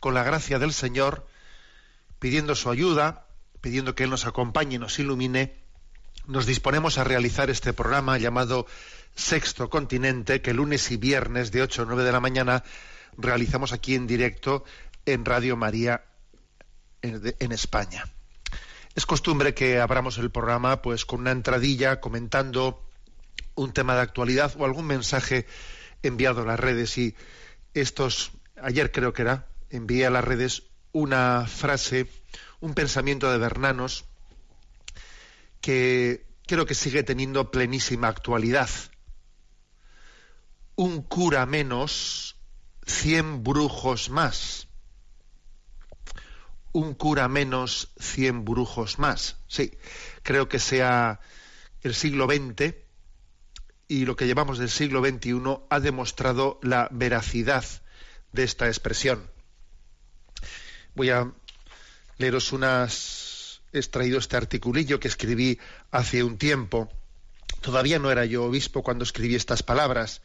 con la gracia del Señor, pidiendo su ayuda, pidiendo que Él nos acompañe y nos ilumine, nos disponemos a realizar este programa llamado Sexto Continente, que lunes y viernes de 8 a 9 de la mañana realizamos aquí en directo en Radio María en, España. Es costumbre que abramos el programa pues con una entradilla comentando un tema de actualidad o algún mensaje enviado a las redes y estos ayer creo que era envié a las redes una frase un pensamiento de Bernanos que creo que sigue teniendo plenísima actualidad. Un cura menos cien brujos más. Un cura menos cien brujos más. Sí creo que sea el siglo XX y lo que llevamos del siglo XXI ha demostrado la veracidad de esta expresión. Voy a leeros unas... He extraído este articulillo que escribí hace un tiempo. Todavía no era yo obispo cuando escribí estas palabras,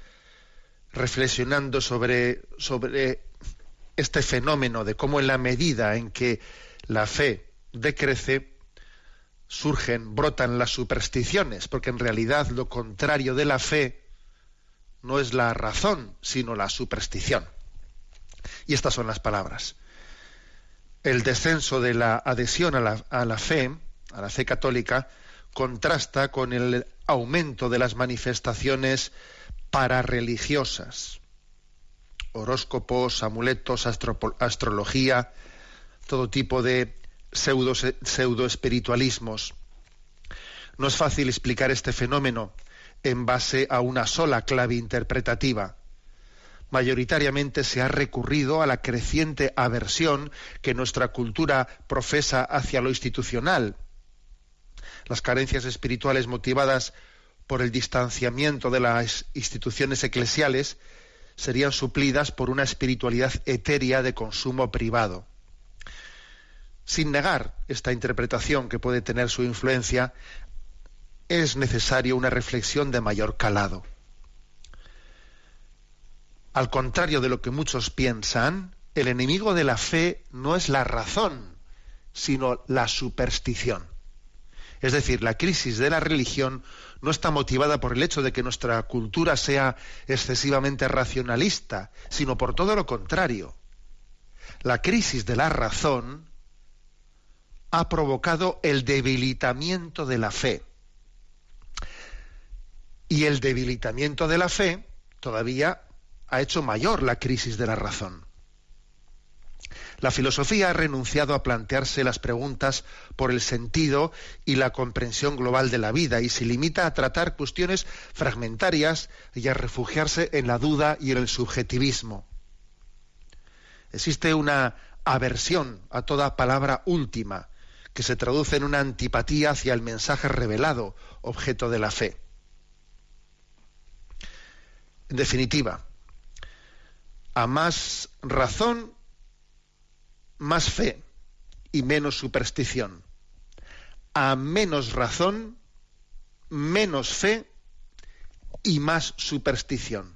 reflexionando sobre, sobre este fenómeno de cómo en la medida en que la fe decrece, surgen, brotan las supersticiones, porque en realidad lo contrario de la fe no es la razón, sino la superstición. Y estas son las palabras. El descenso de la adhesión a la, a la fe, a la fe católica, contrasta con el aumento de las manifestaciones parareligiosas, horóscopos, amuletos, astrología, todo tipo de pseudo espiritualismos. No es fácil explicar este fenómeno en base a una sola clave interpretativa. Mayoritariamente se ha recurrido a la creciente aversión que nuestra cultura profesa hacia lo institucional. Las carencias espirituales motivadas por el distanciamiento de las instituciones eclesiales serían suplidas por una espiritualidad etérea de consumo privado. Sin negar esta interpretación que puede tener su influencia, es necesaria una reflexión de mayor calado. Al contrario de lo que muchos piensan, el enemigo de la fe no es la razón, sino la superstición. Es decir, la crisis de la religión no está motivada por el hecho de que nuestra cultura sea excesivamente racionalista, sino por todo lo contrario. La crisis de la razón ha provocado el debilitamiento de la fe. Y el debilitamiento de la fe todavía ha hecho mayor la crisis de la razón. La filosofía ha renunciado a plantearse las preguntas por el sentido y la comprensión global de la vida y se limita a tratar cuestiones fragmentarias y a refugiarse en la duda y en el subjetivismo. Existe una aversión a toda palabra última que se traduce en una antipatía hacia el mensaje revelado, objeto de la fe. En definitiva, a más razón, más fe y menos superstición. A menos razón, menos fe y más superstición.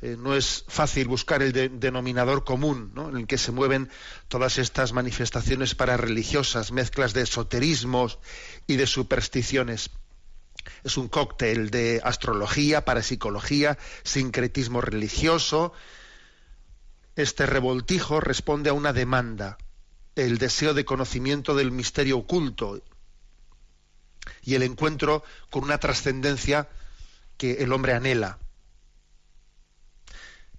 Eh, no es fácil buscar el de- denominador común en el que se mueven todas estas manifestaciones parareligiosas, mezclas de esoterismos y de supersticiones. Es un cóctel de astrología, parapsicología, sincretismo religioso, Este revoltijo responde a una demanda, el deseo de conocimiento del misterio oculto y el encuentro con una trascendencia que el hombre anhela.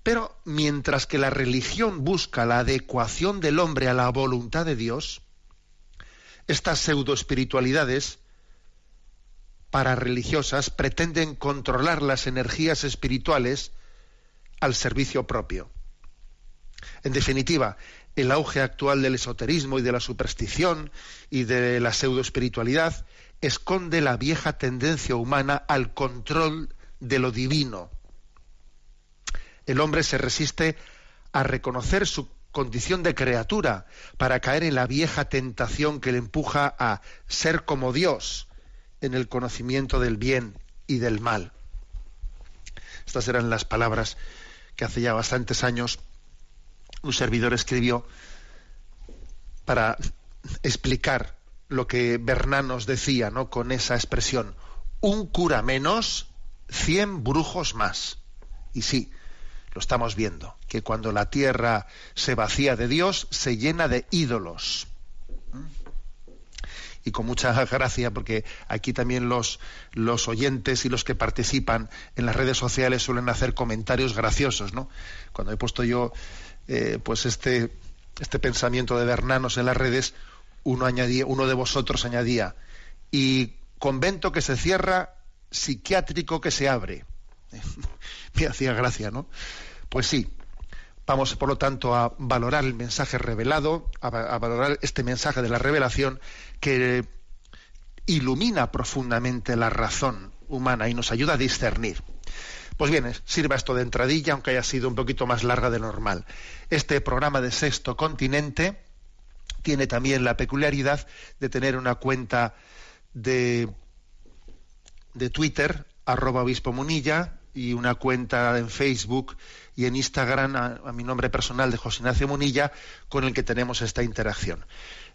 Pero mientras que la religión busca la adecuación del hombre a la voluntad de Dios, estas pseudoespiritualidades pararreligiosas pretenden controlar las energías espirituales al servicio propio. En definitiva, el auge actual del esoterismo y de la superstición y de la pseudoespiritualidad esconde la vieja tendencia humana al control de lo divino. El hombre se resiste a reconocer su condición de criatura para caer en la vieja tentación que le empuja a ser como Dios en el conocimiento del bien y del mal. Estas eran las palabras que hace ya bastantes años un servidor escribió para explicar lo que Bernanos decía, ¿no? Con esa expresión, un cura menos, cien brujos más. Y sí, lo estamos viendo, que cuando la tierra se vacía de Dios, se llena de ídolos. Y con mucha gracia, porque aquí también los, los oyentes y los que participan en las redes sociales suelen hacer comentarios graciosos, ¿no? Cuando he puesto yo eh, pues este, este pensamiento de Bernanos en las redes, uno añadía, uno de vosotros añadía, y convento que se cierra, psiquiátrico que se abre. Me hacía gracia, ¿no? Pues sí, vamos por lo tanto a valorar el mensaje revelado, a, valorar este mensaje de la revelación que ilumina profundamente la razón humana y nos ayuda a discernir. Pues bien, sirva esto de entradilla, aunque haya sido un poquito más larga de normal. Este programa de Sexto Continente tiene también la peculiaridad de tener una cuenta de, de Twitter, arroba obispo munilla, y una cuenta en Facebook y en Instagram a, mi nombre personal de José Ignacio Munilla, con el que tenemos esta interacción.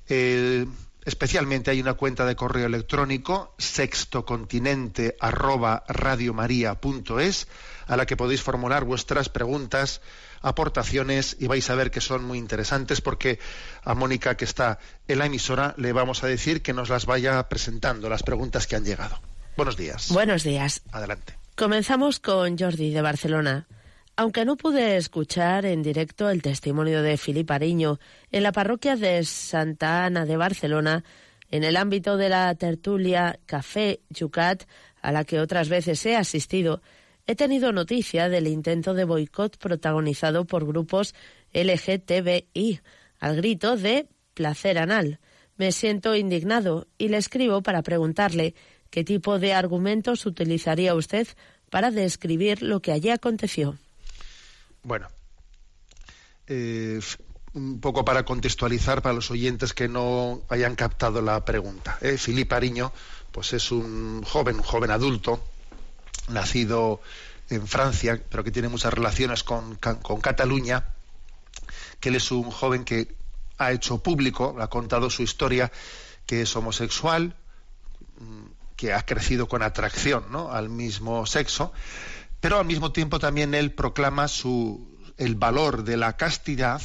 Eh, especialmente hay una cuenta de correo electrónico sextocontinente arroba radiomaria.es a la que podéis formular vuestras preguntas, aportaciones y vais a ver que son muy interesantes porque a Mónica que está en la emisora le vamos a decir que nos las vaya presentando las preguntas que han llegado. Buenos días. Buenos días. Adelante. Comenzamos con Jordi de Barcelona. Aunque no pude escuchar en directo el testimonio de Filip Ariño en la parroquia de Santa Ana de Barcelona, en el ámbito de la tertulia Café Yucat, a la que otras veces he asistido, he tenido noticia del intento de boicot protagonizado por grupos LGTBI, al grito de placer anal. Me siento indignado y le escribo para preguntarle qué tipo de argumentos utilizaría usted para describir lo que allí aconteció. Bueno, eh, un poco para contextualizar para los oyentes que no hayan captado la pregunta. Eh, Filipe Ariño, pues es un joven, un joven adulto, nacido en Francia, pero que tiene muchas relaciones con, con Cataluña, que él es un joven que ha hecho público, ha contado su historia, que es homosexual, que ha crecido con atracción ¿no? al mismo sexo, pero al mismo tiempo también él proclama su, el valor de la castidad,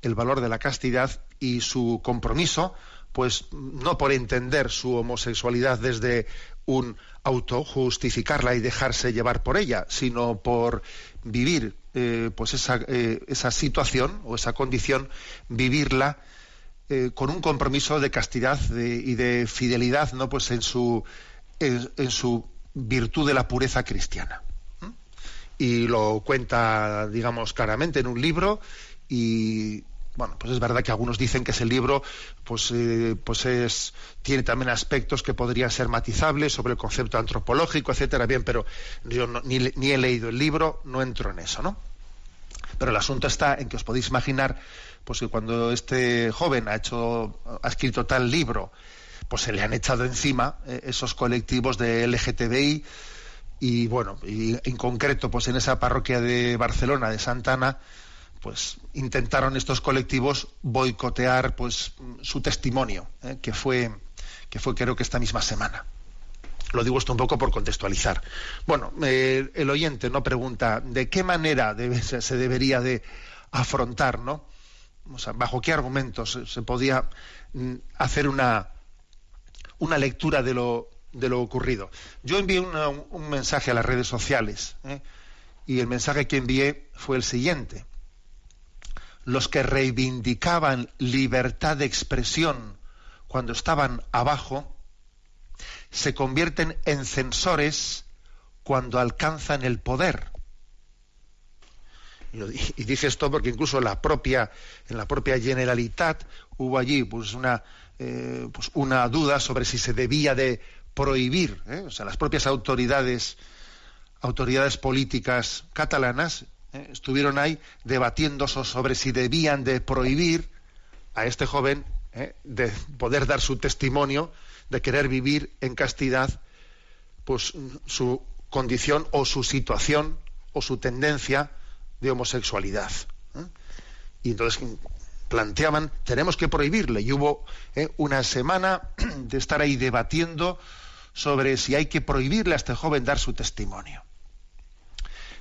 el valor de la castidad y su compromiso, pues no por entender su homosexualidad desde un autojustificarla y dejarse llevar por ella, sino por vivir eh, pues esa, eh, esa, situación o esa condición, vivirla eh, con un compromiso de castidad y de fidelidad, no pues en su en su virtud de la pureza cristiana y lo cuenta, digamos, claramente en un libro y bueno, pues es verdad que algunos dicen que ese libro pues, eh, pues es, tiene también aspectos que podrían ser matizables sobre el concepto antropológico, etcétera. Bien, pero yo ni, ni, he leído el libro, no entro en eso, ¿no? Pero el asunto está en que os podéis imaginar pues que cuando este joven ha hecho, ha escrito tal libro, pues se le han echado encima eh, esos colectivos de LGTBI, y bueno, y en concreto, pues en esa parroquia de Barcelona, de Santana, pues intentaron estos colectivos boicotear pues su testimonio, ¿eh? que fue que fue creo que esta misma semana. Lo digo esto un poco por contextualizar. Bueno, eh, el oyente no pregunta de qué manera se debería de afrontar, ¿no? bajo qué argumentos se, podía mm, hacer una, una lectura de lo, de lo ocurrido. Yo envié un mensaje a las redes sociales ¿eh? y el mensaje que envié fue el siguiente. Los que reivindicaban libertad de expresión cuando estaban abajo se convierten en censores cuando alcanzan el poder. Y, dice esto porque incluso la propia, en la propia Generalitat hubo allí pues una, eh, pues una duda sobre si se debía de prohibir, ¿eh? o sea, las propias autoridades, autoridades políticas catalanas ¿eh? estuvieron ahí debatiendo sobre si debían de prohibir a este joven de poder dar su testimonio de querer vivir en castidad, pues su condición o su situación o su tendencia de homosexualidad. ¿eh? Y entonces planteaban, tenemos que prohibirle. Y hubo ¿eh? una semana de estar ahí debatiendo sobre si hay que prohibirle a este joven dar su testimonio.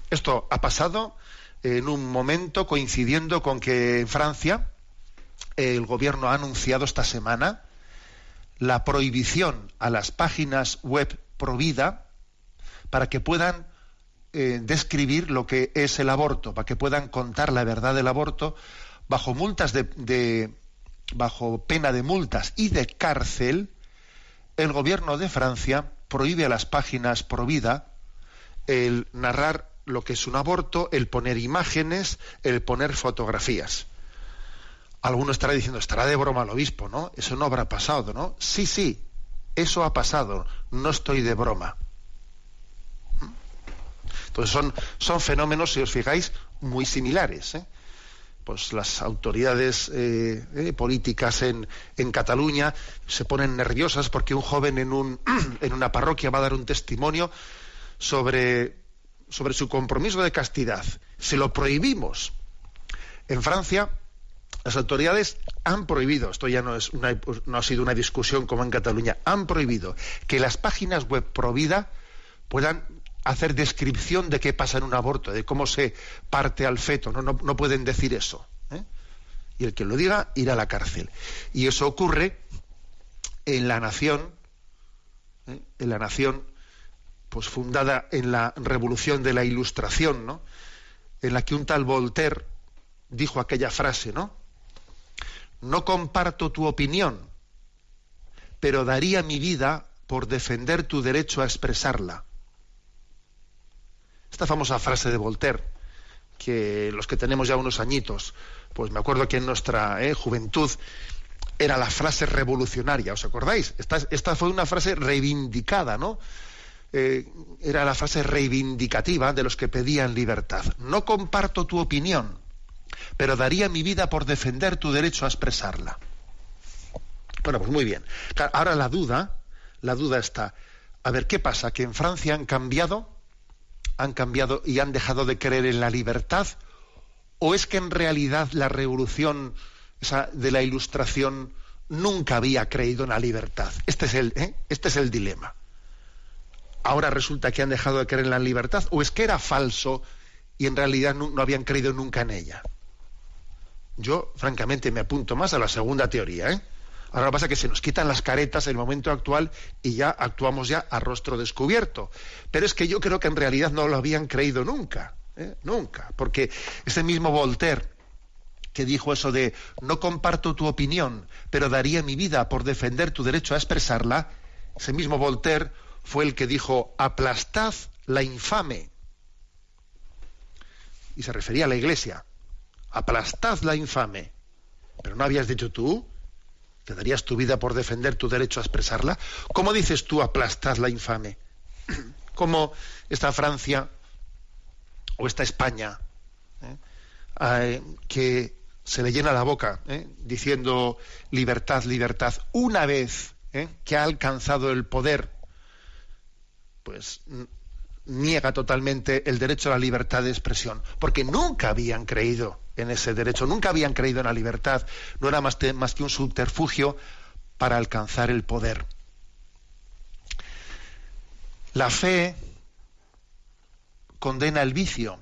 Esto ha pasado en un momento coincidiendo con que en Francia el gobierno ha anunciado esta semana la prohibición a las páginas web provida para que puedan eh, describir lo que es el aborto, para que puedan contar la verdad del aborto bajo multas de, bajo pena de multas y de cárcel, el gobierno de Francia prohíbe a las páginas pro vida el narrar lo que es un aborto, el poner imágenes, el poner fotografías. Alguno estará diciendo, estará de broma el obispo, ¿no? Eso no habrá pasado, ¿no? Sí, sí, eso ha pasado, no estoy de broma. Pues son, son fenómenos, si os fijáis, muy similares. ¿eh? Pues las autoridades eh, eh, políticas en, en, Cataluña se ponen nerviosas porque un joven en, un, en una parroquia va a dar un testimonio sobre, sobre su compromiso de castidad. Se lo prohibimos. En Francia, las autoridades han prohibido, esto ya no, es una, no ha sido una discusión como en Cataluña, han prohibido que las páginas web pro vida puedan hacer descripción de qué pasa en un aborto, de cómo se parte al feto. No, no, pueden decir eso. ¿eh? Y el que lo diga irá a la cárcel. Y eso ocurre en la nación, ¿eh? en la nación, pues fundada en la revolución de la Ilustración, ¿no? En la que un tal Voltaire dijo aquella frase, ¿no? No comparto tu opinión, pero daría mi vida por defender tu derecho a expresarla. Esta famosa frase de Voltaire, que los que tenemos ya unos añitos, pues me acuerdo que en nuestra eh, juventud era la frase revolucionaria, ¿os acordáis? Esta, fue una frase reivindicada, ¿no? Eh, era la frase reivindicativa de los que pedían libertad. No comparto tu opinión, pero daría mi vida por defender tu derecho a expresarla. Bueno, pues muy bien. Ahora la duda, la duda está, a ver, ¿qué pasa? ¿Que en Francia han cambiado han cambiado y han dejado de creer en la libertad? ¿O es que en realidad la revolución de la ilustración nunca había creído en la libertad? Este es el, ¿eh? este es el dilema. Ahora resulta que han dejado de creer en la libertad, o es que era falso y en realidad no, no habían creído nunca en ella. Yo, francamente, me apunto más a la segunda teoría, ¿eh? Ahora pasa que se nos quitan las caretas en el momento actual y ya actuamos ya a rostro descubierto. Pero es que yo creo que en realidad no lo habían creído nunca, ¿eh? nunca, porque ese mismo Voltaire que dijo eso de no comparto tu opinión, pero daría mi vida por defender tu derecho a expresarla, ese mismo Voltaire fue el que dijo aplastad la infame. Y se refería a la iglesia. Aplastad la infame. Pero no habías dicho tú ¿Te darías tu vida por defender tu derecho a expresarla? ¿Cómo dices tú aplastad la infame? ¿Cómo esta Francia o esta España eh, eh, que se le llena la boca eh, diciendo libertad, libertad, una vez que ha alcanzado el poder, pues niega totalmente el derecho a la libertad de expresión, porque nunca habían creído en ese derecho, nunca habían creído en la libertad, no era más, que un subterfugio para alcanzar el poder. La fe condena el vicio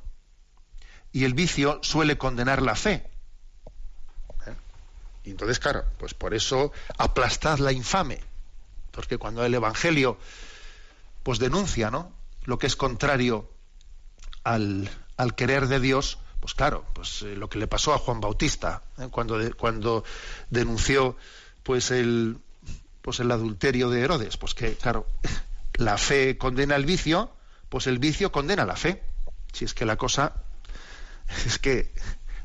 y el vicio suele condenar la fe. ¿Eh? Y entonces, claro, pues por eso aplastad la infame, porque cuando el Evangelio pues denuncia, ¿no? Lo que es contrario al, al querer de Dios, pues claro, pues eh, lo que le pasó a Juan Bautista ¿eh? cuando, cuando denunció pues el pues el adulterio de Herodes, pues que claro, la fe condena el vicio, pues el vicio condena la fe. Si es que la cosa es que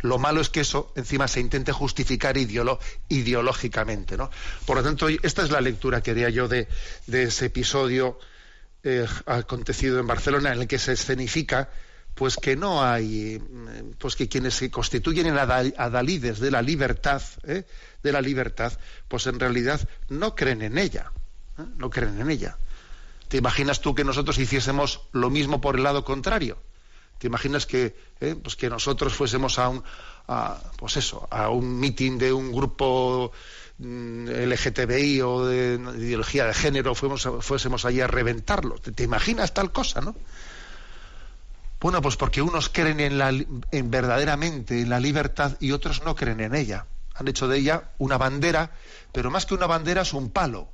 lo malo es que eso encima se intente justificar ideológicamente, ¿no? Por lo tanto, esta es la lectura que haría yo de, de ese episodio eh, acontecido en Barcelona en el que se escenifica pues que no hay, pues que quienes se constituyen en adalides de la libertad, ¿eh? de la libertad, pues en realidad no creen en ella, ¿eh? no creen en ella. ¿Te imaginas tú que nosotros hiciésemos lo mismo por el lado contrario? ¿Te imaginas que, ¿eh? pues que nosotros fuésemos a un, pues eso, a un mitin de un grupo mm, LGTBI o de, ideología de género, fuésemos, fuésemos allí a reventarlo? ¿Te imaginas tal cosa, no? Bueno, pues porque unos creen en, la, en verdaderamente en la libertad y otros no creen en ella. Han hecho de ella una bandera, pero más que una bandera es un palo,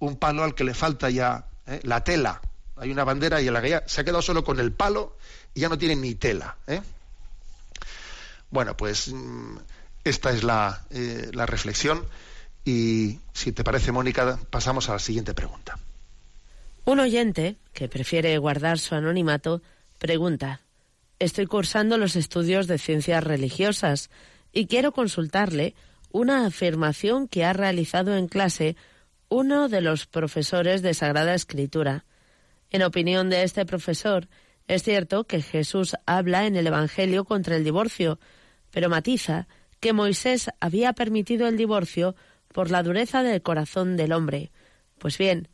un palo al que le falta ya ¿eh? la tela. Hay una bandera y la que ya se ha quedado solo con el palo y ya no tiene ni tela. ¿eh? Bueno, pues mm, esta es la, eh, la reflexión y si te parece, Mónica, pasamos a la siguiente pregunta. Un oyente que prefiere guardar su anonimato Pregunta. Estoy cursando los estudios de ciencias religiosas y quiero consultarle una afirmación que ha realizado en clase uno de los profesores de Sagrada Escritura. En opinión de este profesor, es cierto que Jesús habla en el Evangelio contra el divorcio, pero matiza que Moisés había permitido el divorcio por la dureza del corazón del hombre. Pues bien,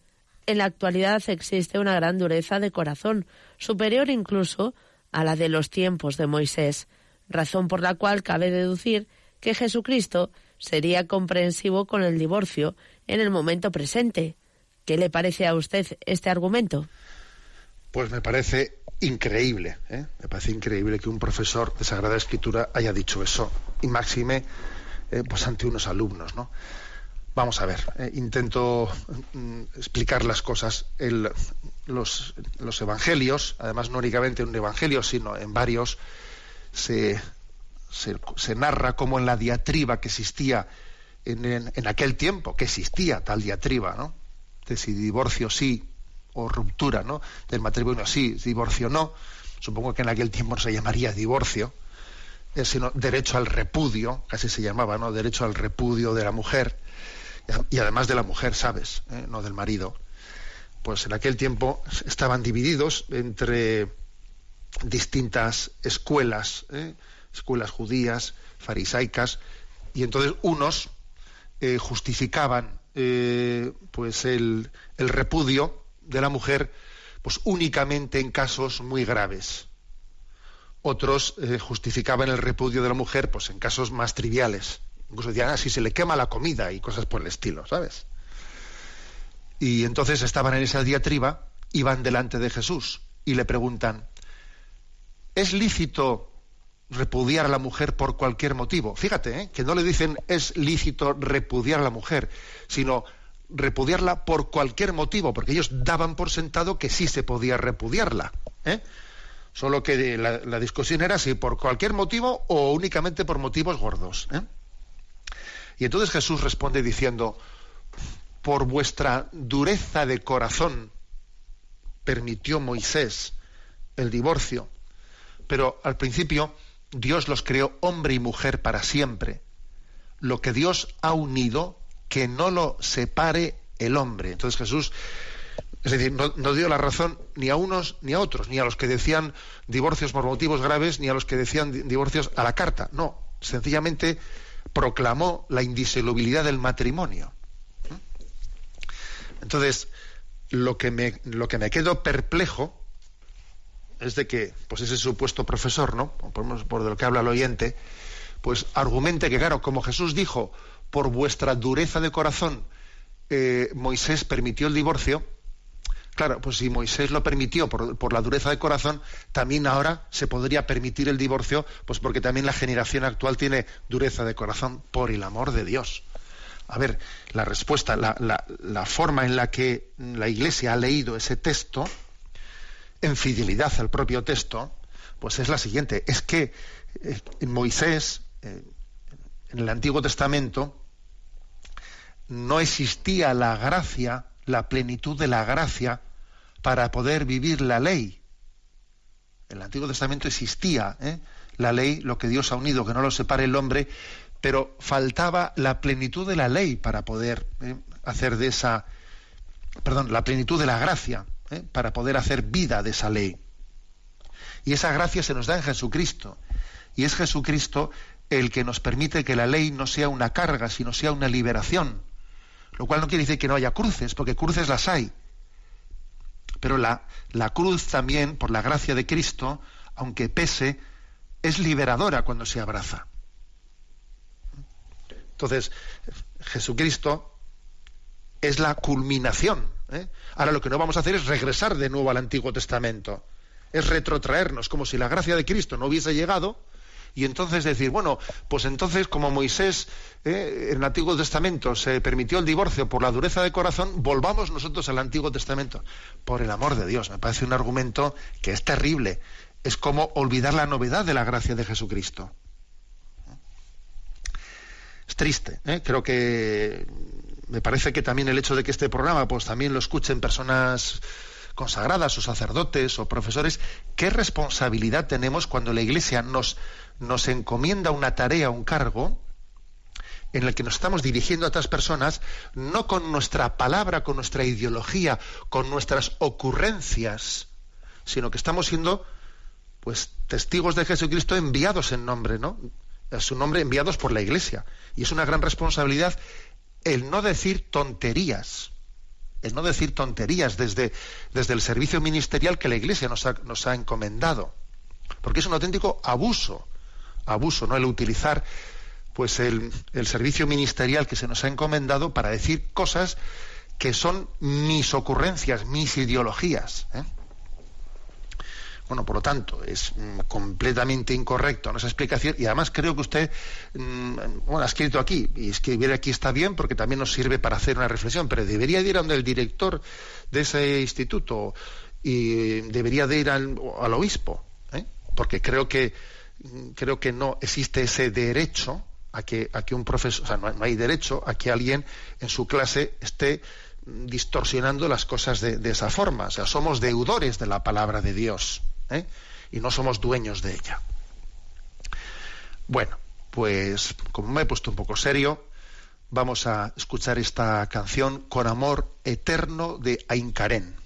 en la actualidad existe una gran dureza de corazón, superior incluso a la de los tiempos de Moisés, razón por la cual cabe deducir que Jesucristo sería comprensivo con el divorcio en el momento presente. ¿Qué le parece a usted este argumento? Pues me parece increíble, ¿eh? me parece increíble que un profesor de Sagrada Escritura haya dicho eso, y máxime eh, pues ante unos alumnos, ¿no? Vamos a ver, eh, intento mm, explicar las cosas. los, evangelios, además no únicamente en un evangelio, sino en varios, se, narra como en la diatriba que existía en, aquel tiempo, que existía tal diatriba, ¿no? De si divorcio sí o ruptura, ¿no? Del matrimonio sí, divorcio no. Supongo que en aquel tiempo no se llamaría divorcio, eh, sino derecho al repudio, casi se llamaba, ¿no? Derecho al repudio de la mujer y además de la mujer, ¿sabes? ¿Eh? No del marido. Pues en aquel tiempo estaban divididos entre distintas escuelas, ¿eh? escuelas judías, farisaicas, y entonces unos eh, justificaban pues el, el, repudio de la mujer pues únicamente en casos muy graves. Otros justificaban el repudio de la mujer pues en casos más triviales. Incluso decían, ah, si se le quema la comida y cosas por el estilo, ¿sabes? Y entonces estaban en esa diatriba, iban delante de Jesús y le preguntan, ¿es lícito repudiar a la mujer por cualquier motivo? Fíjate, ¿eh? que no le dicen es lícito repudiar a la mujer, sino repudiarla por cualquier motivo, porque ellos daban por sentado que sí se podía repudiarla. ¿eh? Solo que la, discusión era si por cualquier motivo o únicamente por motivos gordos. ¿eh? Y entonces Jesús responde diciendo, por vuestra dureza de corazón permitió Moisés el divorcio, pero al principio Dios los creó hombre y mujer para siempre. Lo que Dios ha unido, que no lo separe el hombre. Entonces Jesús, es decir, no, dio la razón ni a unos ni a otros, ni a los que decían divorcios por motivos graves, ni a los que decían divorcios a la carta. No, sencillamente proclamó la indisolubilidad del matrimonio. Entonces, lo que me, lo que me quedo perplejo es de que pues ese supuesto profesor, ¿no? Por, por lo que habla el oyente, pues argumente que, claro, como Jesús dijo, por vuestra dureza de corazón, eh, Moisés permitió el divorcio, Claro, pues si Moisés lo permitió por, por, la dureza de corazón, también ahora se podría permitir el divorcio, pues porque también la generación actual tiene dureza de corazón por el amor de Dios. A ver, la respuesta, la, la, forma en la que la Iglesia ha leído ese texto, en fidelidad al propio texto, pues es la siguiente. Es que eh, Moisés, eh, en el Antiguo Testamento, no existía la gracia, la plenitud de la gracia para poder vivir la ley. En el Antiguo Testamento existía ¿eh? la ley, lo que Dios ha unido, que no lo separe el hombre, pero faltaba la plenitud de la ley para poder ¿eh? hacer de esa, perdón, la plenitud de la gracia, ¿eh? para poder hacer vida de esa ley. Y esa gracia se nos da en Jesucristo. Y es Jesucristo el que nos permite que la ley no sea una carga, sino sea una liberación. Lo cual no quiere decir que no haya cruces, porque cruces las hay. Pero la, la cruz también, por la gracia de Cristo, aunque pese, es liberadora cuando se abraza. Entonces, Jesucristo es la culminación. ¿eh? Ahora lo que no vamos a hacer es regresar de nuevo al Antiguo Testamento, es retrotraernos, como si la gracia de Cristo no hubiese llegado, y entonces decir, bueno, pues entonces como Moisés eh, en el Antiguo Testamento se permitió el divorcio por la dureza de corazón, volvamos nosotros al Antiguo Testamento. Por el amor de Dios, me parece un argumento que es terrible. Es como olvidar la novedad de la gracia de Jesucristo. Es triste, ¿eh? creo que me parece que también el hecho de que este programa pues también lo escuchen personas consagradas o sacerdotes o profesores, ¿qué responsabilidad tenemos cuando la Iglesia nos nos encomienda una tarea, un cargo, en el que nos estamos dirigiendo a otras personas, no con nuestra palabra, con nuestra ideología, con nuestras ocurrencias, sino que estamos siendo pues testigos de Jesucristo enviados en nombre, ¿no? A su nombre enviados por la Iglesia. Y es una gran responsabilidad el no decir tonterías, el no decir tonterías desde, desde el servicio ministerial que la Iglesia nos ha, nos ha encomendado. Porque es un auténtico abuso abuso, ¿no? El utilizar pues el, servicio ministerial que se nos ha encomendado para decir cosas que son mis ocurrencias, mis ideologías. ¿eh? Bueno, por lo tanto, es mm, completamente incorrecto esa explicación y además creo que usted, mm, bueno, ha escrito aquí, y escribir aquí está bien porque también nos sirve para hacer una reflexión, pero debería ir a donde el director de ese instituto y debería de ir al, al obispo, ¿eh? porque creo que creo que no existe ese derecho a que, a que un profesor, o sea, no, hay derecho a que alguien en su clase esté distorsionando las cosas de, esa forma. O sea, somos deudores de la palabra de Dios ¿eh? y no somos dueños de ella. Bueno, pues como me he puesto un poco serio, vamos a escuchar esta canción con amor eterno de Aincarén.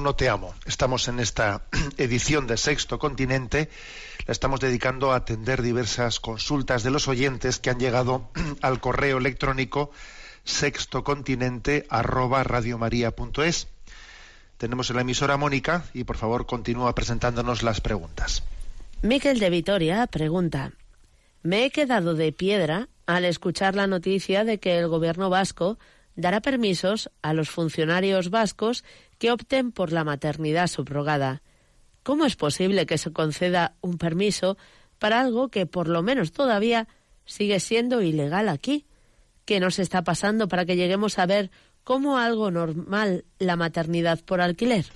Eterno te amo. Estamos en esta edición de Sexto Continente. La estamos dedicando a atender diversas consultas de los oyentes que han llegado al correo electrónico sextocontinente arroba radiomaria.es. Tenemos en la emisora Mónica y por favor continúa presentándonos las preguntas. Miquel de Vitoria pregunta: Me he quedado de piedra al escuchar la noticia de que el gobierno vasco dará permisos a los funcionarios vascos que opten por la maternidad subrogada. ¿Cómo es posible que se conceda un permiso para algo que por lo menos todavía sigue siendo ilegal aquí? ¿Qué nos está pasando para que lleguemos a ver como algo normal la maternidad por alquiler?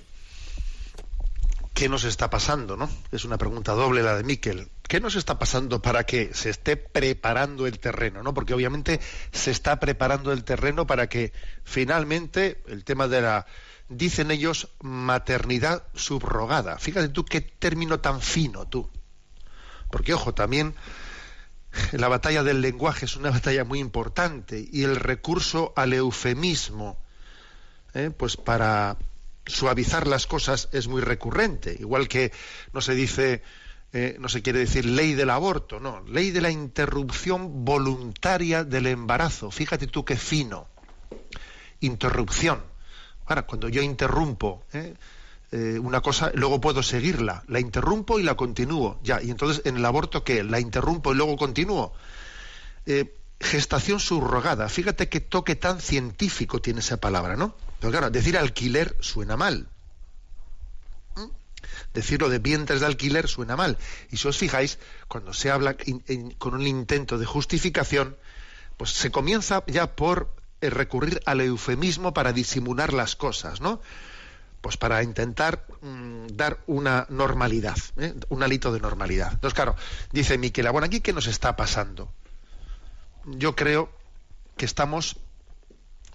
¿Qué nos está pasando, no? Es una pregunta doble la de Miquel. ¿Qué nos está pasando para que se esté preparando el terreno, no? Porque obviamente se está preparando el terreno para que finalmente el tema de la dicen ellos maternidad subrogada. Fíjate tú qué término tan fino tú. Porque ojo, también la batalla del lenguaje es una batalla muy importante y el recurso al eufemismo, ¿eh? pues para suavizar las cosas es muy recurrente. Igual que no se dice, eh, no se quiere decir ley del aborto, no, ley de la interrupción voluntaria del embarazo. Fíjate tú qué fino. Interrupción. Ahora, cuando yo interrumpo, ¿eh? Eh, una cosa, luego puedo seguirla. La interrumpo y la continúo. Ya, y entonces en el aborto, ¿qué? La interrumpo y luego continúo. Eh, gestación subrogada. Fíjate qué toque tan científico tiene esa palabra, ¿no? Pero claro, decir alquiler suena mal. ¿Mm? Decirlo de vientres de alquiler suena mal. Y si os fijáis, cuando se habla con un intento de justificación, pues se comienza ya por recurrir al eufemismo para disimular las cosas, ¿no? pues para intentar mm, dar una normalidad, ¿eh? un alito de normalidad. Entonces, claro, dice Miquela, bueno, aquí qué nos está pasando. Yo creo que estamos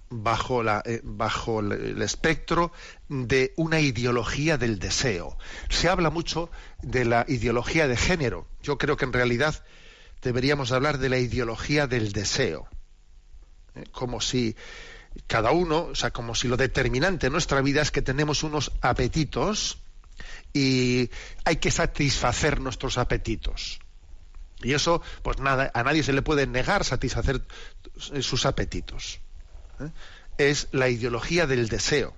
bajo, la, eh, bajo el espectro de una ideología del deseo. Se habla mucho de la ideología de género. Yo creo que en realidad deberíamos hablar de la ideología del deseo. Como si cada uno, o sea, como si lo determinante en nuestra vida es que tenemos unos apetitos y hay que satisfacer nuestros apetitos. Y eso, pues nada, a nadie se le puede negar satisfacer sus apetitos. ¿eh? Es la ideología del deseo.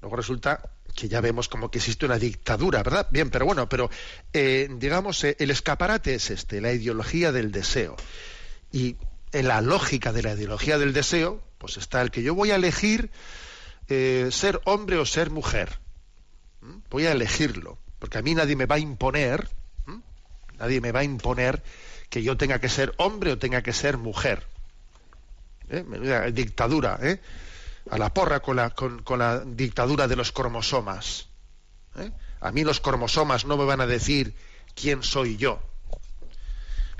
Luego resulta que ya vemos como que existe una dictadura, ¿verdad? Bien, pero bueno, pero eh, digamos, eh, el escaparate es este, la ideología del deseo. Y en la lógica de la ideología del deseo, pues está el que yo voy a elegir eh, ser hombre o ser mujer. ¿Mm? Voy a elegirlo, porque a mí nadie me va a imponer, ¿Mm? nadie me va a imponer que yo tenga que ser hombre o tenga que ser mujer. ¿Eh? dictadura, ¿eh? A la porra con la, con, la dictadura de los cromosomas. ¿eh? A mí los cromosomas no me van a decir quién soy yo.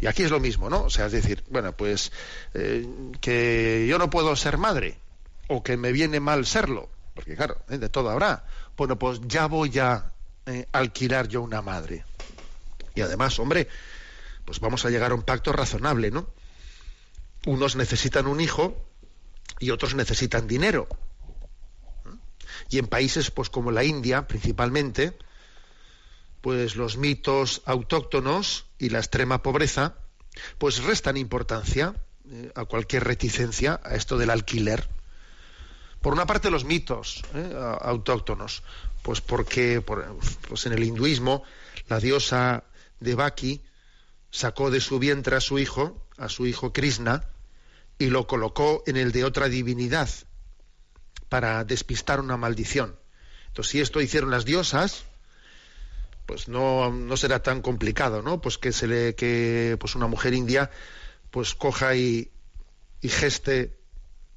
Y aquí es lo mismo, ¿no? O sea, es decir, bueno, pues eh, que yo no puedo ser madre o que me viene mal serlo, porque claro, ¿eh? de todo habrá. Bueno, pues ya voy a eh, alquilar yo una madre. Y además, hombre, pues vamos a llegar a un pacto razonable, ¿no? Unos necesitan un hijo y otros necesitan dinero. Y en países pues como la India, principalmente, pues los mitos autóctonos y la extrema pobreza, pues restan importancia eh, a cualquier reticencia a esto del alquiler. Por una parte los mitos eh, autóctonos, pues porque pues en el hinduismo la diosa de Baki sacó de su vientre a su hijo, a su hijo Krishna, y lo colocó en el de otra divinidad para despistar una maldición. Entonces, si esto hicieron las diosas, pues no, no será tan complicado, ¿no? Pues que se le que pues una mujer india pues coja y, y geste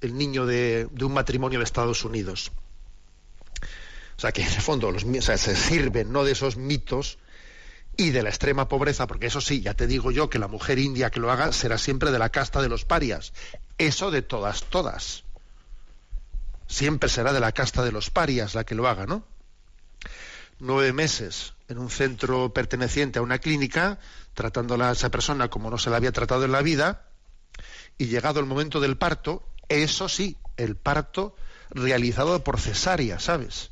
el niño de, de, un matrimonio de Estados Unidos. O sea que en el fondo los, o sea, se sirven no de esos mitos y de la extrema pobreza, porque eso sí, ya te digo yo que la mujer india que lo haga será siempre de la casta de los parias. Eso de todas, todas. Siempre será de la casta de los parias la que lo haga, ¿no? Nueve meses en un centro perteneciente a una clínica, tratándola a esa persona como no se la había tratado en la vida, y llegado el momento del parto, eso sí, el parto realizado por cesárea, ¿sabes?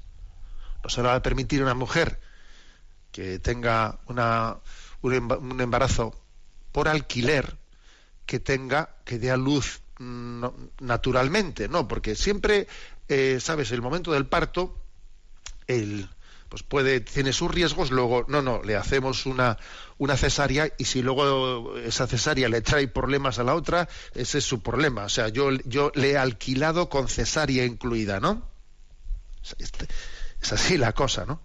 No se va a permitir a una mujer que tenga una, un embarazo por alquiler que tenga, que dé a luz mm, naturalmente, ¿no? Porque siempre, eh, ¿sabes? El momento del parto, el, pues puede, tiene sus riesgos, luego, no, no, le hacemos una, una cesárea y si luego esa cesárea le trae problemas a la otra, ese es su problema. O sea, yo, yo le he alquilado con cesárea incluida, ¿no? Este, es así la cosa, ¿no?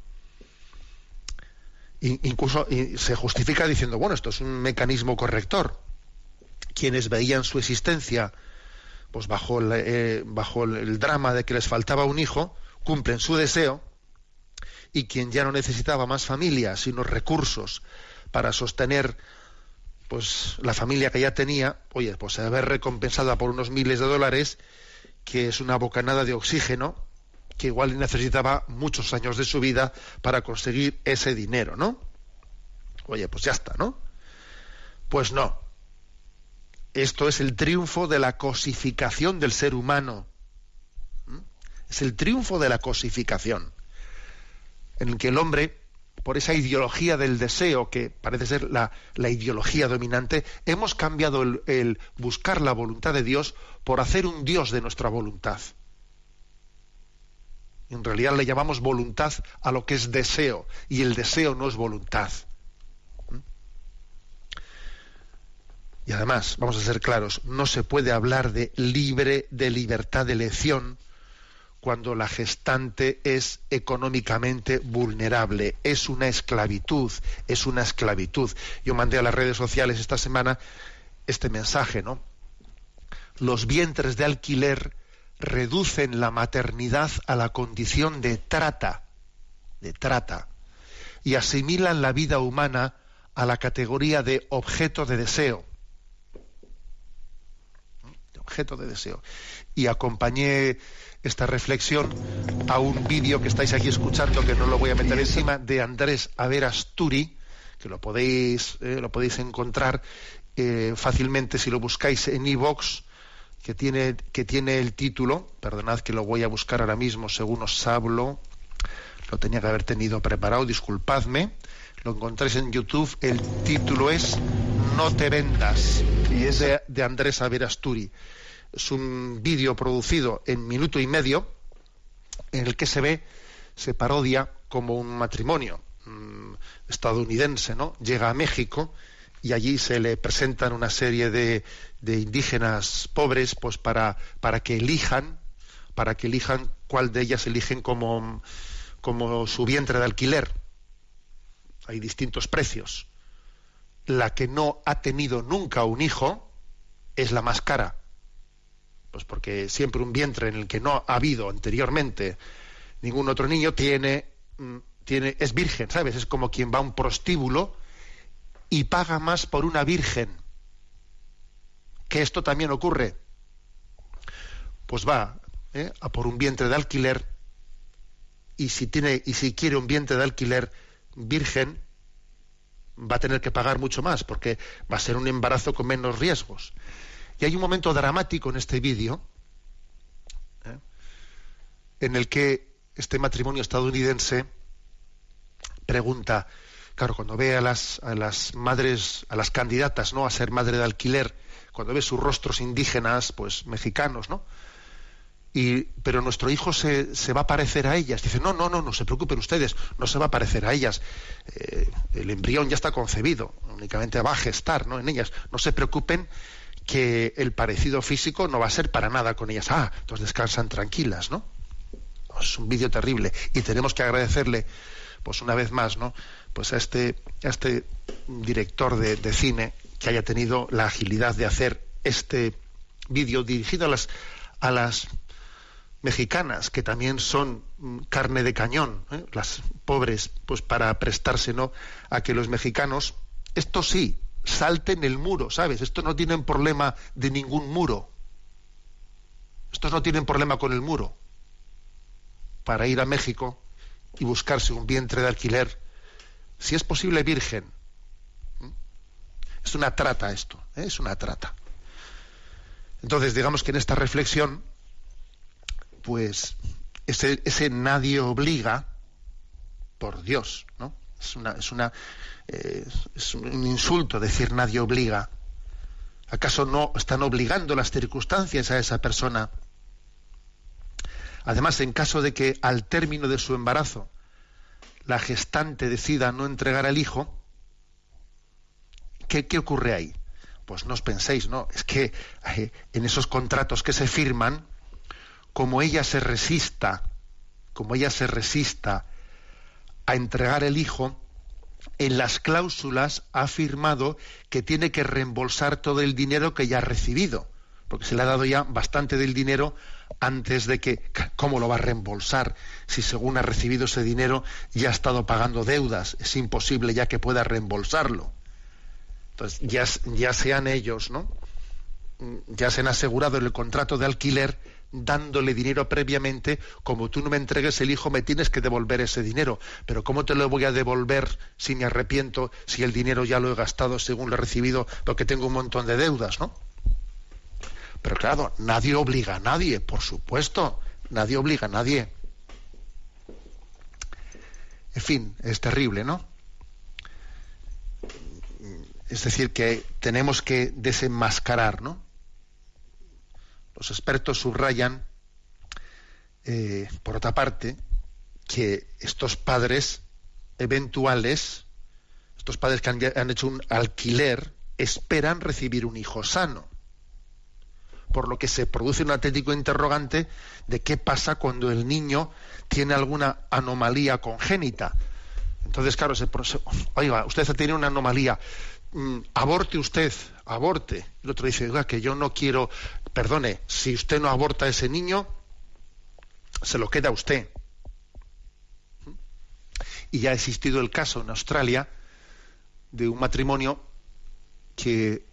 Incluso se justifica diciendo, bueno, esto es un mecanismo corrector. Quienes veían su existencia pues bajo eh, bajo el drama de que les faltaba un hijo, cumplen su deseo y quien ya no necesitaba más familia, sino recursos para sostener pues la familia que ya tenía, oye, pues haber recompensada por unos miles de dólares, que es una bocanada de oxígeno, que igual necesitaba muchos años de su vida para conseguir ese dinero, ¿no? Oye, pues ya está, ¿no? Pues no. Esto es el triunfo de la cosificación del ser humano. ¿Mm? Es el triunfo de la cosificación en el que el hombre, por esa ideología del deseo, que parece ser la, ideología dominante, hemos cambiado el, buscar la voluntad de Dios por hacer un Dios de nuestra voluntad. En realidad le llamamos voluntad a lo que es deseo, y el deseo no es voluntad. ¿Mm? Y además, vamos a ser claros, no se puede hablar de libre, de libertad de elección, cuando la gestante es económicamente vulnerable. Es una esclavitud, es una esclavitud. Yo mandé a las redes sociales esta semana este mensaje, ¿no? Los vientres de alquiler reducen la maternidad a la condición de trata, de trata, y asimilan la vida humana a la categoría de objeto de deseo. objeto de deseo. Y acompañé esta reflexión a un vídeo que estáis aquí escuchando, que no lo voy a meter encima, de Andrés Averasturi, que lo podéis, eh, lo podéis encontrar eh, fácilmente si lo buscáis en iVox, que tiene, que tiene el título, perdonad que lo voy a buscar ahora mismo según os hablo, lo tenía que haber tenido preparado, disculpadme, lo encontráis en YouTube, el título es No te vendas, y es de, de Andrés Averasturi es un vídeo producido en minuto y medio en el que se ve, se parodia como un matrimonio mm, estadounidense, ¿no? Llega a México y allí se le presentan una serie de, de indígenas pobres, pues para, para que elijan, para que elijan cuál de ellas eligen como, como su vientre de alquiler. Hay distintos precios. La que no ha tenido nunca un hijo es la más cara pues porque siempre un vientre en el que no ha habido anteriormente ningún otro niño tiene, mm, tiene es virgen, ¿sabes? Es como quien va a un prostíbulo y paga más por una virgen. Que esto también ocurre. Pues va ¿eh? a por un vientre de alquiler y si tiene y si quiere un vientre de alquiler virgen va a tener que pagar mucho más porque va a ser un embarazo con menos riesgos. Y hay un momento dramático en este vídeo en el que este matrimonio estadounidense pregunta, claro, cuando ve a las, a las madres, a las candidatas, ¿no? A ser madre de alquiler, cuando ve sus rostros indígenas, pues mexicanos, ¿no? Y, pero nuestro hijo se, se, va a parecer a ellas. Dice, no, no, no, no se preocupen ustedes, no se va a parecer a ellas. Eh, el embrión ya está concebido, únicamente va a gestar ¿no? en ellas. No se preocupen que el parecido físico no va a ser para nada con ellas. Ah, entonces descansan tranquilas, ¿no? Es un vídeo terrible y tenemos que agradecerle, pues una vez más, ¿no? Pues a este, a este director de, cine que haya tenido la agilidad de hacer este vídeo dirigido a las, a las mexicanas que también son mm, carne de cañón, ¿eh? las pobres, pues para prestarse ¿no? a que los mexicanos, esto sí, salten el muro, ¿sabes? Estos no tienen problema de ningún muro. Estos no tienen problema con el muro. Para ir a México y buscarse un vientre de alquiler, si es posible virgen. ¿Mm? Es una trata esto, ¿eh? es una trata. Entonces, digamos que en esta reflexión pues ese, ese nadie obliga por Dios, ¿no? Es una, es una eh, es un insulto decir nadie obliga. ¿Acaso no están obligando las circunstancias a esa persona? Además, en caso de que al término de su embarazo la gestante decida no entregar al hijo, ¿qué, qué ocurre ahí? Pues no os penséis, ¿no? Es que eh, en esos contratos que se firman, como ella se resista, como ella se resista a entregar el hijo, en las cláusulas ha afirmado que tiene que reembolsar todo el dinero que ya ha recibido, porque se le ha dado ya bastante del dinero antes de que, ¿cómo lo va a reembolsar? Si según ha recibido ese dinero ya ha estado pagando deudas, es imposible ya que pueda reembolsarlo. Entonces, ya, ya sean ellos, ¿no? Ya se han asegurado en el contrato de alquiler dándole dinero previamente, como tú no me entregues el hijo, me tienes que devolver ese dinero. Pero ¿cómo te lo voy a devolver si me arrepiento, si el dinero ya lo he gastado según lo he recibido, porque tengo un montón de deudas, ¿no? Pero claro, nadie obliga a nadie, por supuesto, nadie obliga a nadie. En fin, es terrible, ¿no? Es decir, que tenemos que desenmascarar, ¿no? Los expertos subrayan, eh, por otra parte, que estos padres eventuales, estos padres que han, hecho un alquiler, esperan recibir un hijo sano. Por lo que se produce un auténtico interrogante de qué pasa cuando el niño tiene alguna anomalía congénita. Entonces, claro, se, oiga, usted tiene una anomalía, mm, aborte usted, aborte. El otro dice, que yo no quiero, perdone, si usted no aborta a ese niño, se lo queda a usted. Y ya ha existido el caso en Australia de un matrimonio que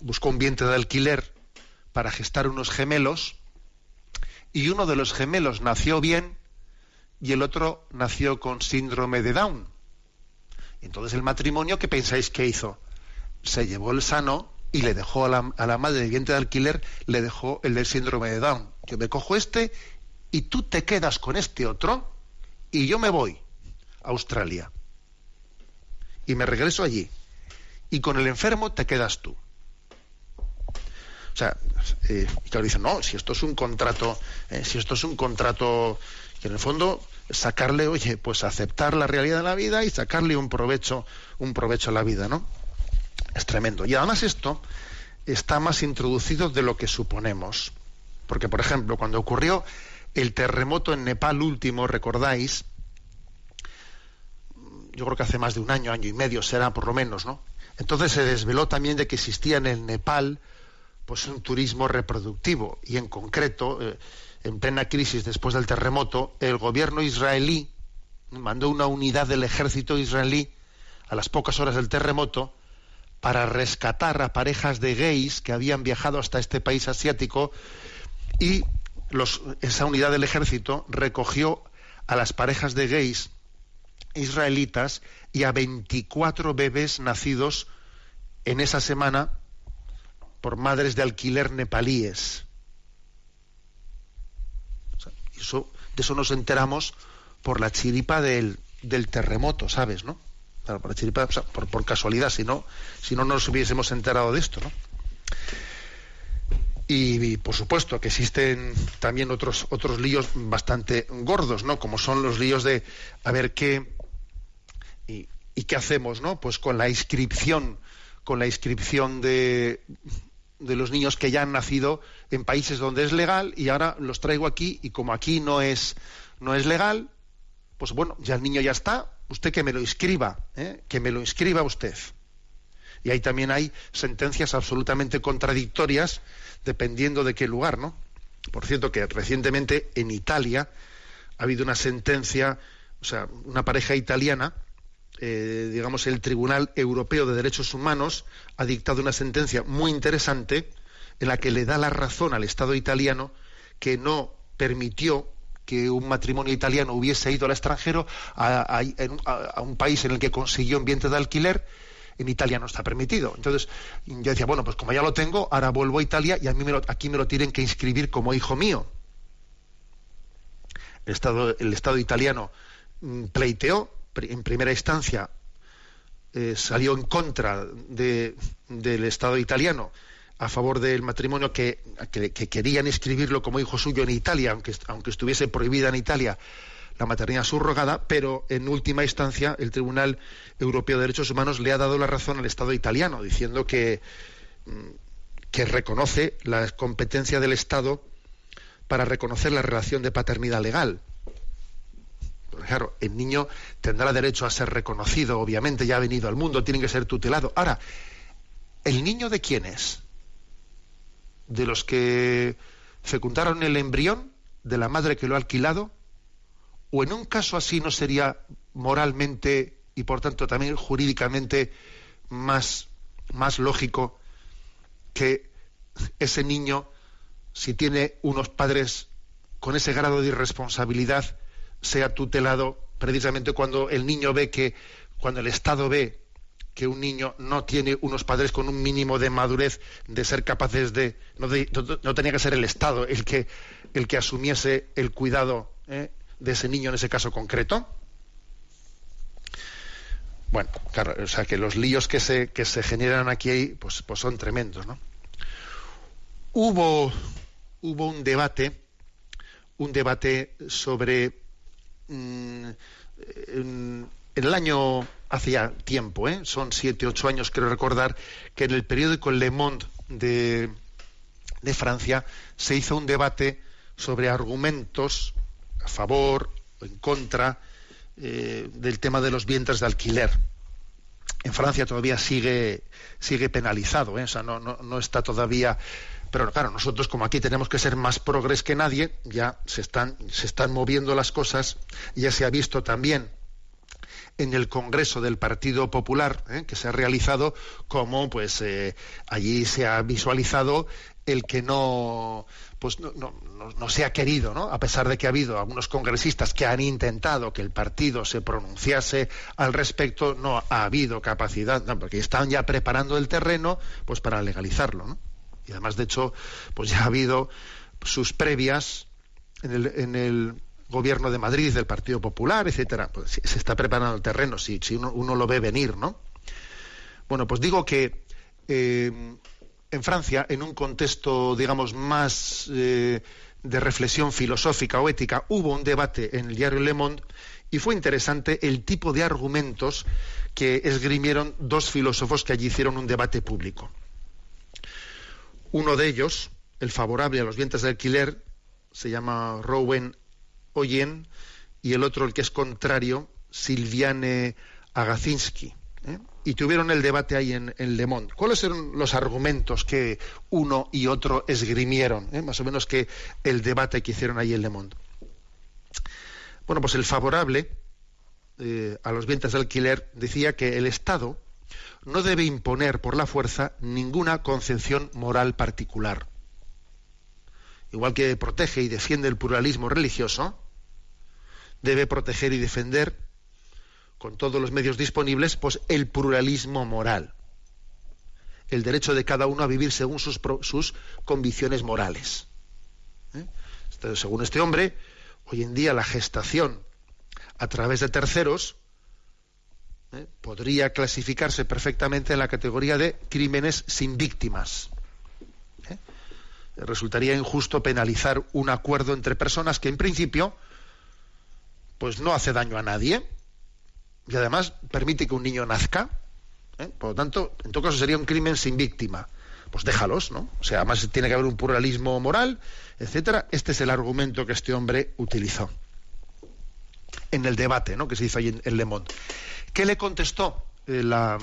buscó un vientre de alquiler para gestar unos gemelos y uno de los gemelos nació bien y el otro nació con síndrome de Down. Entonces el matrimonio, ¿qué pensáis que hizo? Se llevó el sano y le dejó a la, a la madre de vientre de alquiler, le dejó el del síndrome de Down. Yo me cojo este y tú te quedas con este otro y yo me voy a Australia. Y me regreso allí. Y con el enfermo te quedas tú. O sea, eh, y claro, dicen, no, si esto es un contrato, eh, si esto es un contrato, que en el fondo sacarle, oye, pues aceptar la realidad de la vida y sacarle un provecho, un provecho a la vida, ¿no? Es tremendo. Y además esto está más introducido de lo que suponemos. Porque, por ejemplo, cuando ocurrió el terremoto en Nepal último, recordáis, yo creo que hace más de un año, año y medio será por lo menos, ¿no? Entonces se desveló también de que existía en el Nepal pues un turismo reproductivo y en concreto eh, en plena crisis después del terremoto el gobierno israelí mandó una unidad del ejército israelí a las pocas horas del terremoto para rescatar a parejas de gays que habían viajado hasta este país asiático y los, esa unidad del ejército recogió a las parejas de gays israelitas y a 24 bebés nacidos en esa semana por madres de alquiler nepalíes. eso, de eso nos enteramos por la chiripa del, del terremoto, ¿sabes? ¿no? Por, casualidad, si no, si no nos hubiésemos enterado de esto, ¿no? Y, y, por supuesto que existen también otros otros líos bastante gordos, ¿no? Como son los líos de a ver qué y, y qué hacemos, ¿no? Pues con la inscripción con la inscripción de, de los niños que ya han nacido en países donde es legal y ahora los traigo aquí y como aquí no es no es legal pues bueno ya el niño ya está usted que me lo inscriba ¿eh? que me lo inscriba usted y ahí también hay sentencias absolutamente contradictorias dependiendo de qué lugar no por cierto que recientemente en Italia ha habido una sentencia o sea una pareja italiana eh, digamos, el Tribunal Europeo de Derechos Humanos ha dictado una sentencia muy interesante en la que le da la razón al Estado italiano que no permitió que un matrimonio italiano hubiese ido al extranjero a, un país en el que consiguió un vientre de alquiler, en Italia no está permitido. Entonces yo decía, bueno, pues como ya lo tengo, ahora vuelvo a Italia y a mí me lo, aquí me lo tienen que inscribir como hijo mío. El Estado, el Estado italiano mm, pleiteó en primera instancia eh, salió en contra del Estado italiano a favor del matrimonio que, querían inscribirlo como hijo suyo en Italia, aunque, aunque estuviese prohibida en Italia la maternidad subrogada, pero en última instancia el Tribunal Europeo de Derechos Humanos le ha dado la razón al Estado italiano, diciendo que, mm, que reconoce la competencia del Estado para reconocer la relación de paternidad legal claro, el niño tendrá derecho a ser reconocido, obviamente, ya ha venido al mundo, tiene que ser tutelado. Ahora, ¿el niño de quién es? ¿De los que fecundaron el embrión? ¿De la madre que lo ha alquilado? ¿O en un caso así no sería moralmente y por tanto también jurídicamente más, más lógico que ese niño, si tiene unos padres con ese grado de irresponsabilidad, sea tutelado precisamente cuando el niño ve que, cuando el Estado ve que un niño no tiene unos padres con un mínimo de madurez de ser capaces de no, tenía que ser el Estado el que el que asumiese el cuidado ¿eh? de ese niño en ese caso concreto bueno claro o sea que los líos que se que se generan aquí pues pues son tremendos no hubo hubo un debate un debate sobre Mm, en, el año hacía tiempo, ¿eh? son siete, ocho años, quiero recordar, que en el periódico Le Monde de, Francia se hizo un debate sobre argumentos a favor o en contra eh, del tema de los vientres de alquiler. En Francia todavía sigue, sigue penalizado, ¿eh? o sea, no, no, no está todavía pero claro, nosotros como aquí tenemos que ser más progres que nadie, ya se están, se están moviendo las cosas, ya se ha visto también en el Congreso del Partido Popular ¿eh? que se ha realizado como pues eh, allí se ha visualizado el que no pues no, no, no, se ha querido, ¿no? A pesar de que ha habido algunos congresistas que han intentado que el partido se pronunciase al respecto, no ha habido capacidad, porque están ya preparando el terreno pues para legalizarlo, ¿no? Y además, de hecho, pues ya ha habido sus previas en el, en el gobierno de Madrid, del Partido Popular, etcétera. Pues se está preparando el terreno, si, uno, lo ve venir, ¿no? Bueno, pues digo que eh, en Francia, en un contexto, digamos, más eh, de reflexión filosófica o ética, hubo un debate en el diario Le Monde y fue interesante el tipo de argumentos que esgrimieron dos filósofos que allí hicieron un debate público. Uno de ellos, el favorable a los vientres de alquiler, se llama Rowan Oyen, y el otro, el que es contrario, Silviane Agacinski. ¿eh? Y tuvieron el debate ahí en, Le Monde. ¿Cuáles eran los argumentos que uno y otro esgrimieron? ¿eh? Más o menos que el debate que hicieron ahí en Le Monde. Bueno, pues el favorable eh, a los vientres de alquiler decía que el Estado no debe imponer por la fuerza ninguna concepción moral particular. Igual que protege y defiende el pluralismo religioso, debe proteger y defender con todos los medios disponibles pues el pluralismo moral. El derecho de cada uno a vivir según sus, sus convicciones morales. ¿Eh? Según este hombre, hoy en día la gestación a través de terceros ¿eh? podría clasificarse perfectamente en la categoría de crímenes sin víctimas. ¿eh? Resultaría injusto penalizar un acuerdo entre personas que en principio pues no hace daño a nadie y además permite que un niño nazca. ¿eh? Por lo tanto, en todo caso sería un crimen sin víctima. Pues déjalos, ¿no? O sea, además tiene que haber un pluralismo moral, etcétera. Este es el argumento que este hombre utilizó en el debate, ¿no? Que se hizo ahí en Le Monde. ¿Qué le contestó eh, la,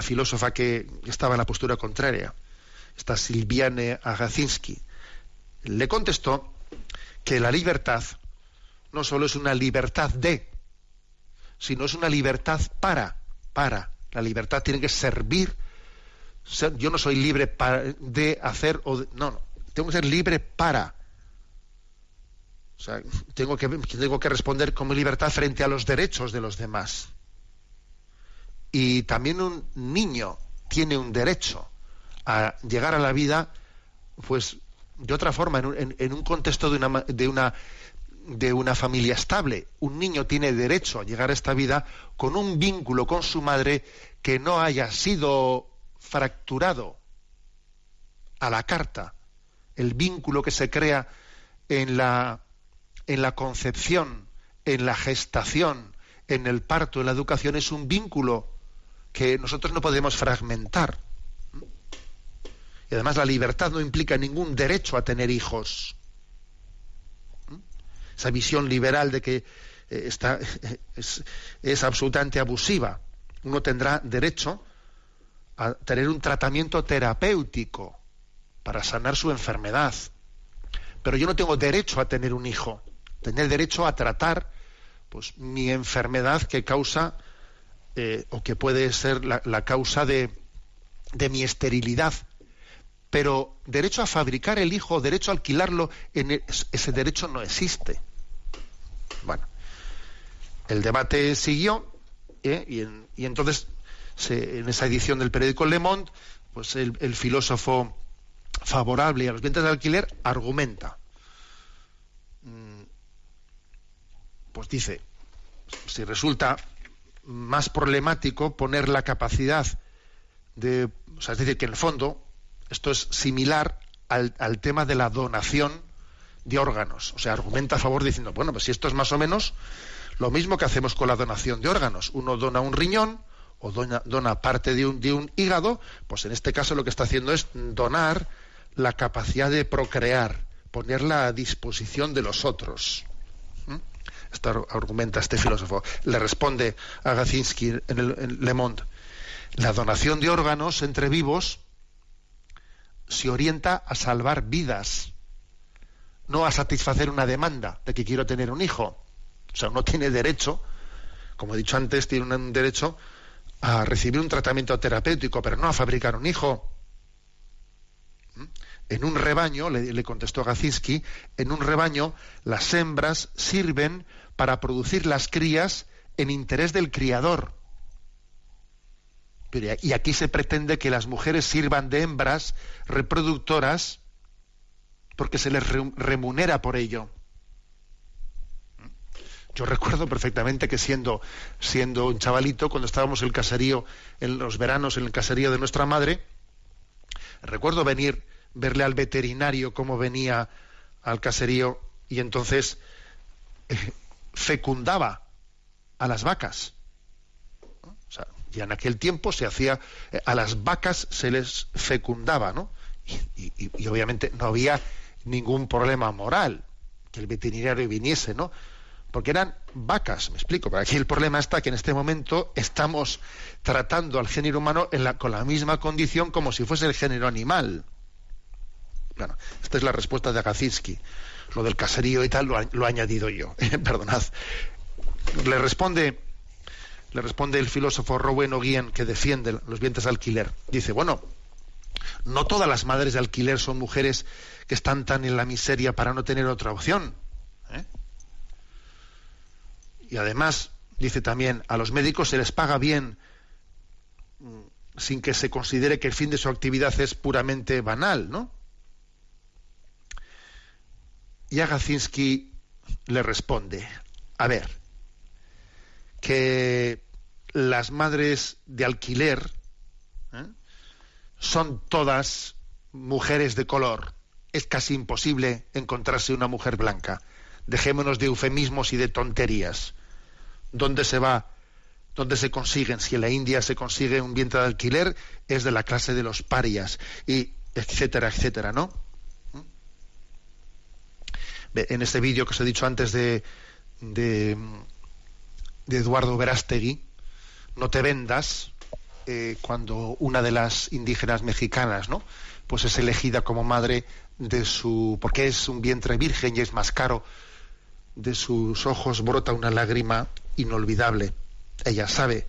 filósofa que estaba en la postura contraria? Esta Silviane Agacinski. Le contestó que la libertad no solo es una libertad de, sino es una libertad para, para. La libertad tiene que servir. Yo no soy libre para, de hacer o no, no, tengo que ser libre para. O sea, tengo que, tengo que responder como libertad frente a los derechos de los demás. Y también un niño tiene un derecho a llegar a la vida, pues de otra forma, en un, contexto de una, de una de una familia estable. Un niño tiene derecho a llegar a esta vida con un vínculo con su madre que no haya sido fracturado a la carta. El vínculo que se crea en la, en la concepción, en la gestación, en el parto, en la educación, es un vínculo que nosotros no podemos fragmentar. Y además la libertad no implica ningún derecho a tener hijos. Esa visión liberal de que eh, está, es, absolutamente abusiva. Uno tendrá derecho a tener un tratamiento terapéutico para sanar su enfermedad. Pero yo no tengo derecho a tener un hijo, tener derecho a tratar pues mi enfermedad que causa eh, o que puede ser la, la causa de, de, mi esterilidad. Pero derecho a fabricar el hijo, derecho a alquilarlo, en el, ese derecho no existe. Bueno, el debate siguió ¿eh? y, en, y, entonces en esa edición del periódico Le Monde, pues el, filósofo favorable a los vientres de alquiler argumenta. Pues dice, si resulta más problemático poner la capacidad de, es decir, que en el fondo esto es similar al, tema de la donación de órganos. O sea, argumenta a favor diciendo, bueno, pues si esto es más o menos lo mismo que hacemos con la donación de órganos. Uno dona un riñón o dona, dona parte de un, de un hígado, pues en este caso lo que está haciendo es donar la capacidad de procrear, ponerla a disposición de los otros. ¿Mm? Esto argumenta este filósofo. Le responde a Gazinski en, el, en Le Monde. La donación de órganos entre vivos se orienta a salvar vidas, no a satisfacer una demanda de que quiero tener un hijo. O sea, uno tiene derecho, como he dicho antes, tiene un derecho a recibir un tratamiento terapéutico, pero no a fabricar un hijo. En un rebaño, le, contestó Gazinski, en un rebaño las hembras sirven para producir las crías en interés del criador. Y aquí se pretende que las mujeres sirvan de hembras reproductoras porque se les remunera por ello. Yo recuerdo perfectamente que siendo, siendo un chavalito, cuando estábamos en el caserío, en los veranos, en el caserío de nuestra madre, recuerdo venir, verle al veterinario cómo venía al caserío y entonces eh, fecundaba a las vacas. Ya en aquel tiempo se hacía, eh, a las vacas se les fecundaba, ¿no? Y, y, y, obviamente no había ningún problema moral que el veterinario viniese, ¿no? Porque eran vacas, me explico. Pero aquí el problema está que en este momento estamos tratando al género humano con la misma condición como si fuese el género animal. Bueno, esta es la respuesta de Agacinski lo del caserío y tal lo, lo he añadido yo, perdonad. Le responde, le responde el filósofo Rowen O'Guien que defiende los vientres de alquiler. Dice, bueno, no todas las madres de alquiler son mujeres que están tan en la miseria para no tener otra opción. ¿eh? Y además, dice también, a los médicos se les paga bien sin que se considere que el fin de su actividad es puramente banal, ¿no? Y Agacinski le responde, a ver, que las madres de alquiler ¿eh? son todas mujeres de color. Es casi imposible encontrarse una mujer blanca. Dejémonos de eufemismos y de tonterías. ¿Dónde se va? ¿Dónde se consiguen? Si en la India se consigue un vientre de alquiler, es de la clase de los parias, y etcétera, etcétera, ¿no? en este vídeo que os he dicho antes de, de, de Eduardo Verástegui, no te vendas eh, cuando una de las indígenas mexicanas, ¿no? Pues es elegida como madre de su, porque es un vientre virgen y es más caro, de sus ojos brota una lágrima inolvidable. Ella sabe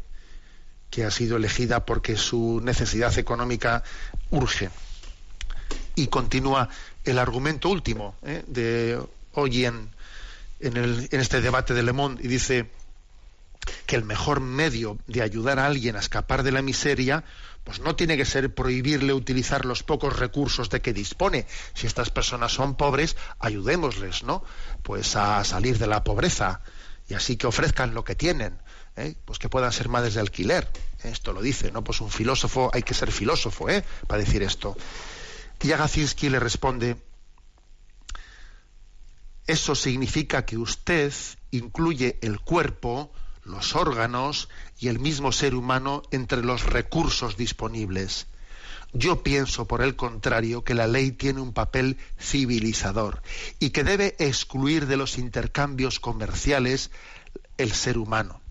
que ha sido elegida porque su necesidad económica urge. Y continúa el argumento último ¿eh? de hoy en, en, el, en, este debate de Le Monde y dice que el mejor medio de ayudar a alguien a escapar de la miseria, pues no tiene que ser prohibirle utilizar los pocos recursos de que dispone. Si estas personas son pobres, ayudémosles, ¿no? Pues a salir de la pobreza y así que ofrezcan lo que tienen, ¿eh? pues que puedan ser madres de alquiler. Esto lo dice, ¿no? Pues un filósofo, hay que ser filósofo, ¿eh? Para decir esto. Y Agacinski le responde, eso significa que usted incluye el cuerpo, los órganos y el mismo ser humano entre los recursos disponibles. Yo pienso, por el contrario, que la ley tiene un papel civilizador y que debe excluir de los intercambios comerciales el ser humano.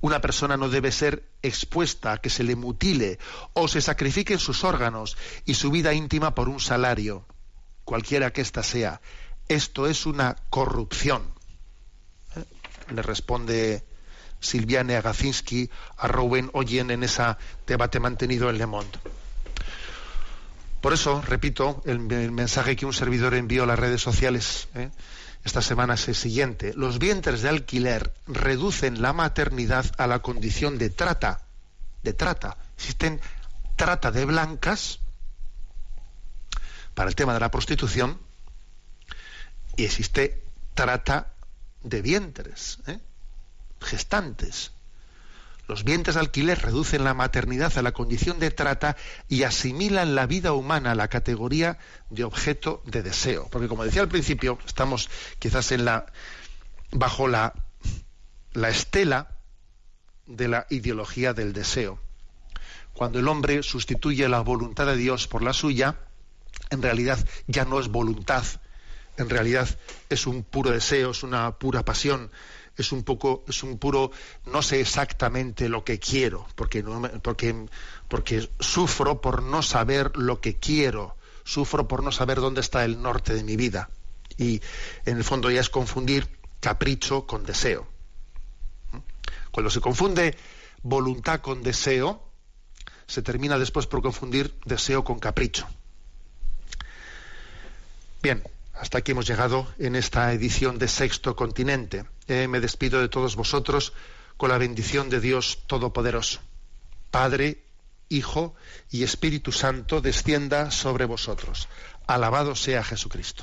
Una persona no debe ser expuesta a que se le mutile o se sacrifiquen sus órganos y su vida íntima por un salario, cualquiera que ésta sea. Esto es una corrupción le responde Silviane Agacinski a Rowan Oyen en ese debate mantenido en Le Monde. Por eso, repito, el, mensaje que un servidor envió a las redes sociales ¿eh? esta semana es el siguiente. Los vientres de alquiler reducen la maternidad a la condición de trata. De trata. Existen trata de blancas para el tema de la prostitución y existe trata de vientres, ¿eh? gestantes. Los vientres alquiler reducen la maternidad a la condición de trata y asimilan la vida humana a la categoría de objeto de deseo. Porque como decía al principio, estamos quizás en la bajo la, la estela de la ideología del deseo. Cuando el hombre sustituye la voluntad de Dios por la suya, en realidad ya no es voluntad, en realidad es un puro deseo, es una pura pasión, es un poco, es un puro, no sé exactamente lo que quiero, porque, porque, porque sufro por no saber lo que quiero, sufro por no saber dónde está el norte de mi vida. Y en el fondo ya es confundir capricho con deseo. Cuando se confunde voluntad con deseo, se termina después por confundir deseo con capricho. Bien, hasta aquí hemos llegado en esta edición de Sexto Continente. Eh, me despido de todos vosotros con la bendición de Dios Todopoderoso. Padre, Hijo y Espíritu Santo descienda sobre vosotros. Alabado sea Jesucristo.